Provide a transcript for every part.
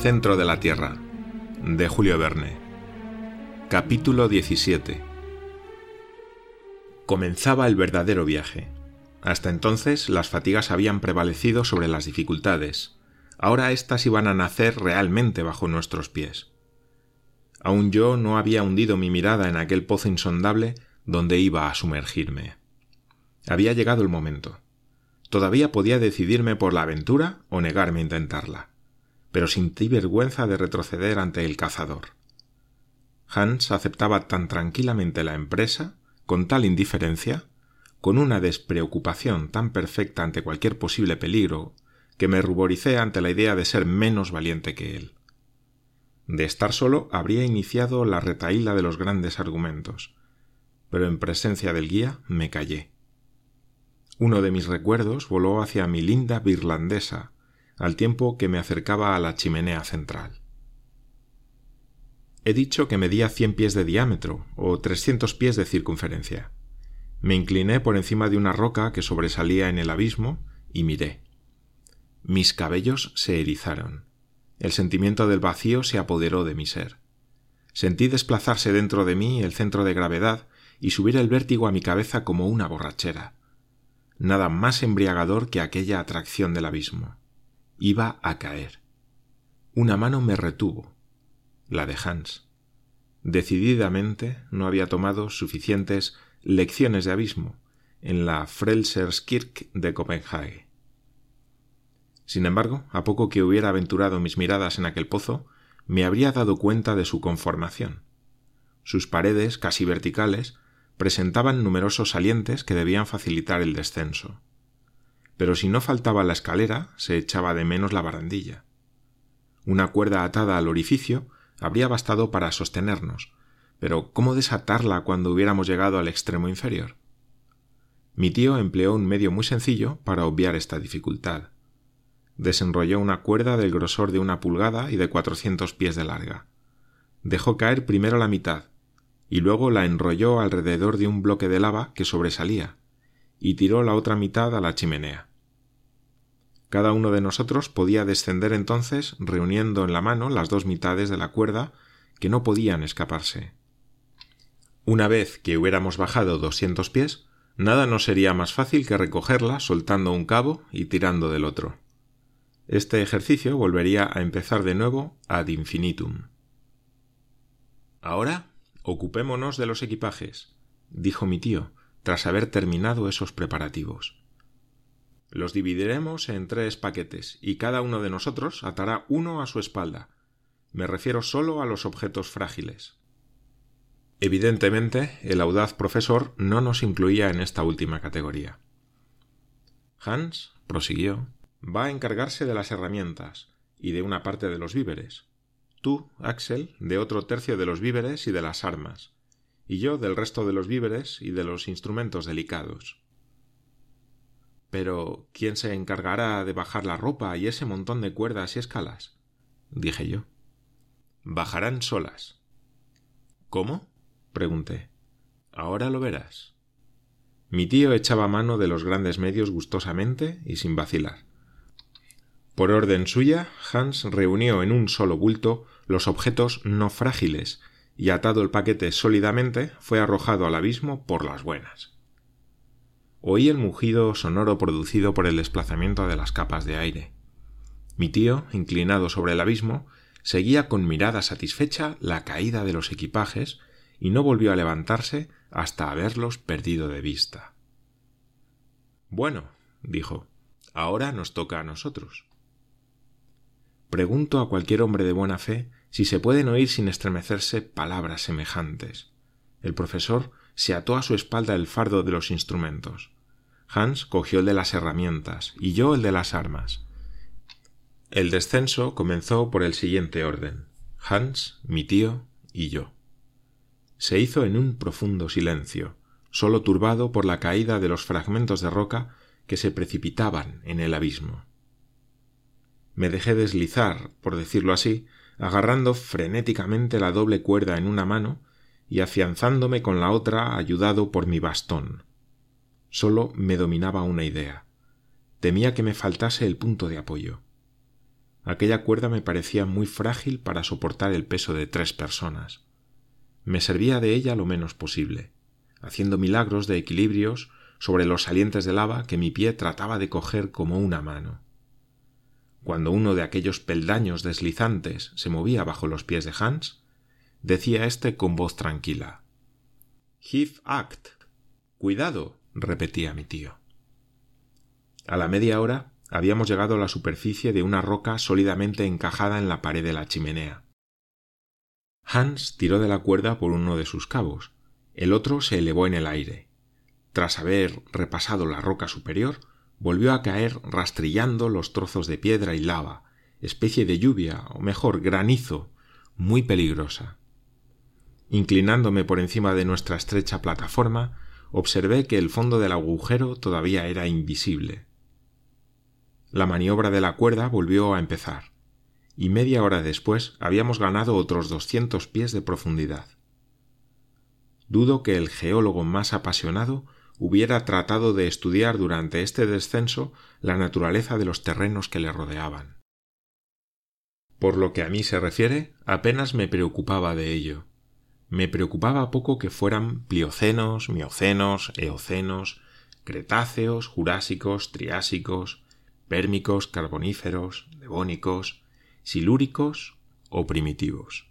Centro de la Tierra, de Julio Verne. Capítulo 17. Comenzaba el verdadero viaje. Hasta entonces las fatigas habían prevalecido sobre las dificultades. Ahora éstas iban a nacer realmente bajo nuestros pies. Aún yo no había hundido mi mirada en aquel pozo insondable donde iba a sumergirme. Había llegado el momento. Todavía podía decidirme por la aventura o negarme a intentarla, pero sentí vergüenza de retroceder ante el cazador. Hans aceptaba tan tranquilamente la empresa, con tal indiferencia, con una despreocupación tan perfecta ante cualquier posible peligro, que me ruboricé ante la idea de ser menos valiente que él. De estar solo habría iniciado la retaíla de los grandes argumentos, pero en presencia del guía me callé. Uno de mis recuerdos voló hacia mi linda birlandesa, al tiempo que me acercaba a la chimenea central. He dicho que medía cien pies de diámetro o trescientos pies de circunferencia. Me incliné por encima de una roca que sobresalía en el abismo y miré. Mis cabellos se erizaron. El sentimiento del vacío se apoderó de mi ser. Sentí desplazarse dentro de mí el centro de gravedad y subir el vértigo a mi cabeza como una borrachera. Nada más embriagador que aquella atracción del abismo. Iba a caer. Una mano me retuvo, la de Hans. Decididamente no había tomado suficientes lecciones de abismo en la Frelserskirk de Copenhague. Sin embargo, a poco que hubiera aventurado mis miradas en aquel pozo, me habría dado cuenta de su conformación. Sus paredes, casi verticales, presentaban numerosos salientes que debían facilitar el descenso. Pero si no faltaba la escalera, se echaba de menos la barandilla. Una cuerda atada al orificio habría bastado para sostenernos, pero ¿cómo desatarla cuando hubiéramos llegado al extremo inferior? Mi tío empleó un medio muy sencillo para obviar esta dificultad desenrolló una cuerda del grosor de una pulgada y de cuatrocientos pies de larga. Dejó caer primero la mitad, y luego la enrolló alrededor de un bloque de lava que sobresalía, y tiró la otra mitad a la chimenea. Cada uno de nosotros podía descender entonces reuniendo en la mano las dos mitades de la cuerda que no podían escaparse. Una vez que hubiéramos bajado doscientos pies, nada nos sería más fácil que recogerla soltando un cabo y tirando del otro. Este ejercicio volvería a empezar de nuevo ad infinitum. Ahora ocupémonos de los equipajes, dijo mi tío, tras haber terminado esos preparativos. Los dividiremos en tres paquetes y cada uno de nosotros atará uno a su espalda. Me refiero solo a los objetos frágiles. Evidentemente, el audaz profesor no nos incluía en esta última categoría. Hans prosiguió va a encargarse de las herramientas y de una parte de los víveres. Tú, Axel, de otro tercio de los víveres y de las armas, y yo del resto de los víveres y de los instrumentos delicados. Pero ¿quién se encargará de bajar la ropa y ese montón de cuerdas y escalas? dije yo. Bajarán solas. ¿Cómo? pregunté. Ahora lo verás. Mi tío echaba mano de los grandes medios gustosamente y sin vacilar. Por orden suya, Hans reunió en un solo bulto los objetos no frágiles y atado el paquete sólidamente fue arrojado al abismo por las buenas. Oí el mugido sonoro producido por el desplazamiento de las capas de aire. Mi tío, inclinado sobre el abismo, seguía con mirada satisfecha la caída de los equipajes y no volvió a levantarse hasta haberlos perdido de vista. Bueno, dijo, ahora nos toca a nosotros. Pregunto a cualquier hombre de buena fe si se pueden oír sin estremecerse palabras semejantes. El profesor se ató a su espalda el fardo de los instrumentos. Hans cogió el de las herramientas y yo el de las armas. El descenso comenzó por el siguiente orden Hans, mi tío y yo. Se hizo en un profundo silencio, sólo turbado por la caída de los fragmentos de roca que se precipitaban en el abismo me dejé deslizar, por decirlo así, agarrando frenéticamente la doble cuerda en una mano y afianzándome con la otra ayudado por mi bastón. Solo me dominaba una idea. Temía que me faltase el punto de apoyo. aquella cuerda me parecía muy frágil para soportar el peso de tres personas. Me servía de ella lo menos posible, haciendo milagros de equilibrios sobre los salientes de lava que mi pie trataba de coger como una mano. Cuando uno de aquellos peldaños deslizantes se movía bajo los pies de Hans, decía éste con voz tranquila act. Cuidado. Repetía mi tío. A la media hora habíamos llegado a la superficie de una roca sólidamente encajada en la pared de la chimenea. Hans tiró de la cuerda por uno de sus cabos, el otro se elevó en el aire. Tras haber repasado la roca superior, volvió a caer rastrillando los trozos de piedra y lava, especie de lluvia, o mejor, granizo, muy peligrosa. Inclinándome por encima de nuestra estrecha plataforma, observé que el fondo del agujero todavía era invisible. La maniobra de la cuerda volvió a empezar, y media hora después habíamos ganado otros doscientos pies de profundidad. Dudo que el geólogo más apasionado hubiera tratado de estudiar durante este descenso la naturaleza de los terrenos que le rodeaban. Por lo que a mí se refiere, apenas me preocupaba de ello me preocupaba poco que fueran pliocenos, miocenos, eocenos, cretáceos, jurásicos, triásicos, pérmicos, carboníferos, devónicos, silúricos o primitivos.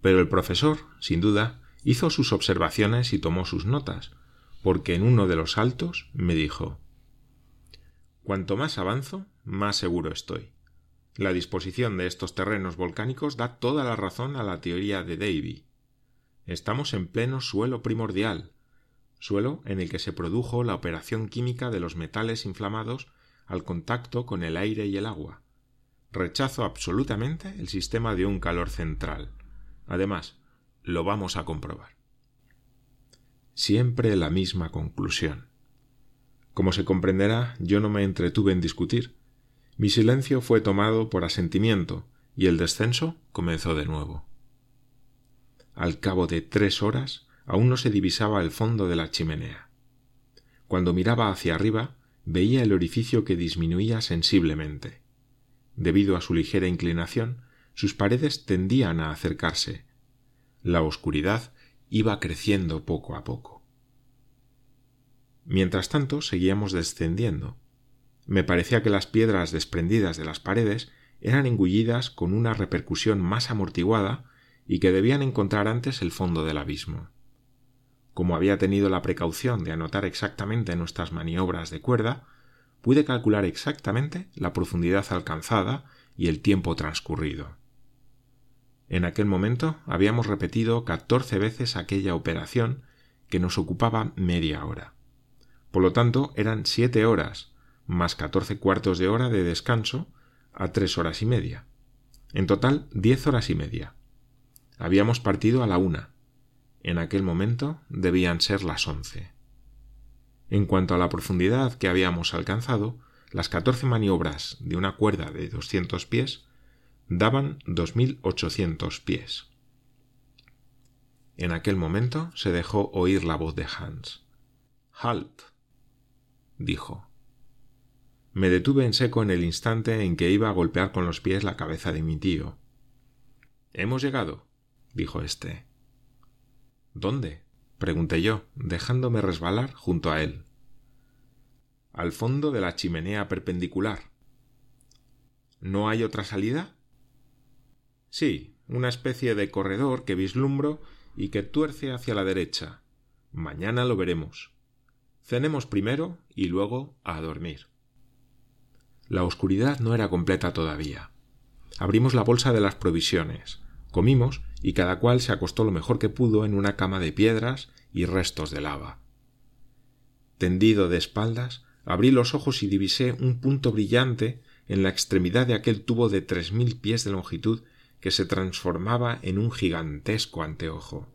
Pero el profesor, sin duda, hizo sus observaciones y tomó sus notas, porque en uno de los saltos me dijo Cuanto más avanzo, más seguro estoy. La disposición de estos terrenos volcánicos da toda la razón a la teoría de Davy. Estamos en pleno suelo primordial, suelo en el que se produjo la operación química de los metales inflamados al contacto con el aire y el agua. Rechazo absolutamente el sistema de un calor central. Además, lo vamos a comprobar. Siempre la misma conclusión. Como se comprenderá, yo no me entretuve en discutir. Mi silencio fue tomado por asentimiento y el descenso comenzó de nuevo. Al cabo de tres horas aún no se divisaba el fondo de la chimenea. Cuando miraba hacia arriba veía el orificio que disminuía sensiblemente. Debido a su ligera inclinación, sus paredes tendían a acercarse. La oscuridad iba creciendo poco a poco. Mientras tanto seguíamos descendiendo. Me parecía que las piedras desprendidas de las paredes eran engullidas con una repercusión más amortiguada y que debían encontrar antes el fondo del abismo. Como había tenido la precaución de anotar exactamente nuestras maniobras de cuerda, pude calcular exactamente la profundidad alcanzada y el tiempo transcurrido. En aquel momento habíamos repetido catorce veces aquella operación que nos ocupaba media hora. Por lo tanto, eran siete horas, más catorce cuartos de hora de descanso, a tres horas y media. En total, diez horas y media. Habíamos partido a la una. En aquel momento debían ser las once. En cuanto a la profundidad que habíamos alcanzado, las catorce maniobras de una cuerda de doscientos pies daban dos mil ochocientos pies. En aquel momento se dejó oír la voz de Hans. Halt. dijo. Me detuve en seco en el instante en que iba a golpear con los pies la cabeza de mi tío. Hemos llegado dijo éste. ¿Dónde? pregunté yo, dejándome resbalar junto a él. Al fondo de la chimenea perpendicular. ¿No hay otra salida? Sí, una especie de corredor que vislumbro y que tuerce hacia la derecha. Mañana lo veremos. Cenemos primero y luego a dormir. La oscuridad no era completa todavía. Abrimos la bolsa de las provisiones, comimos y cada cual se acostó lo mejor que pudo en una cama de piedras y restos de lava. Tendido de espaldas, abrí los ojos y divisé un punto brillante en la extremidad de aquel tubo de tres mil pies de longitud que se transformaba en un gigantesco anteojo.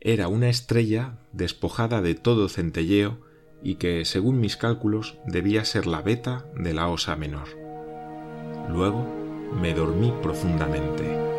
Era una estrella despojada de todo centelleo y que, según mis cálculos, debía ser la beta de la osa menor. Luego me dormí profundamente.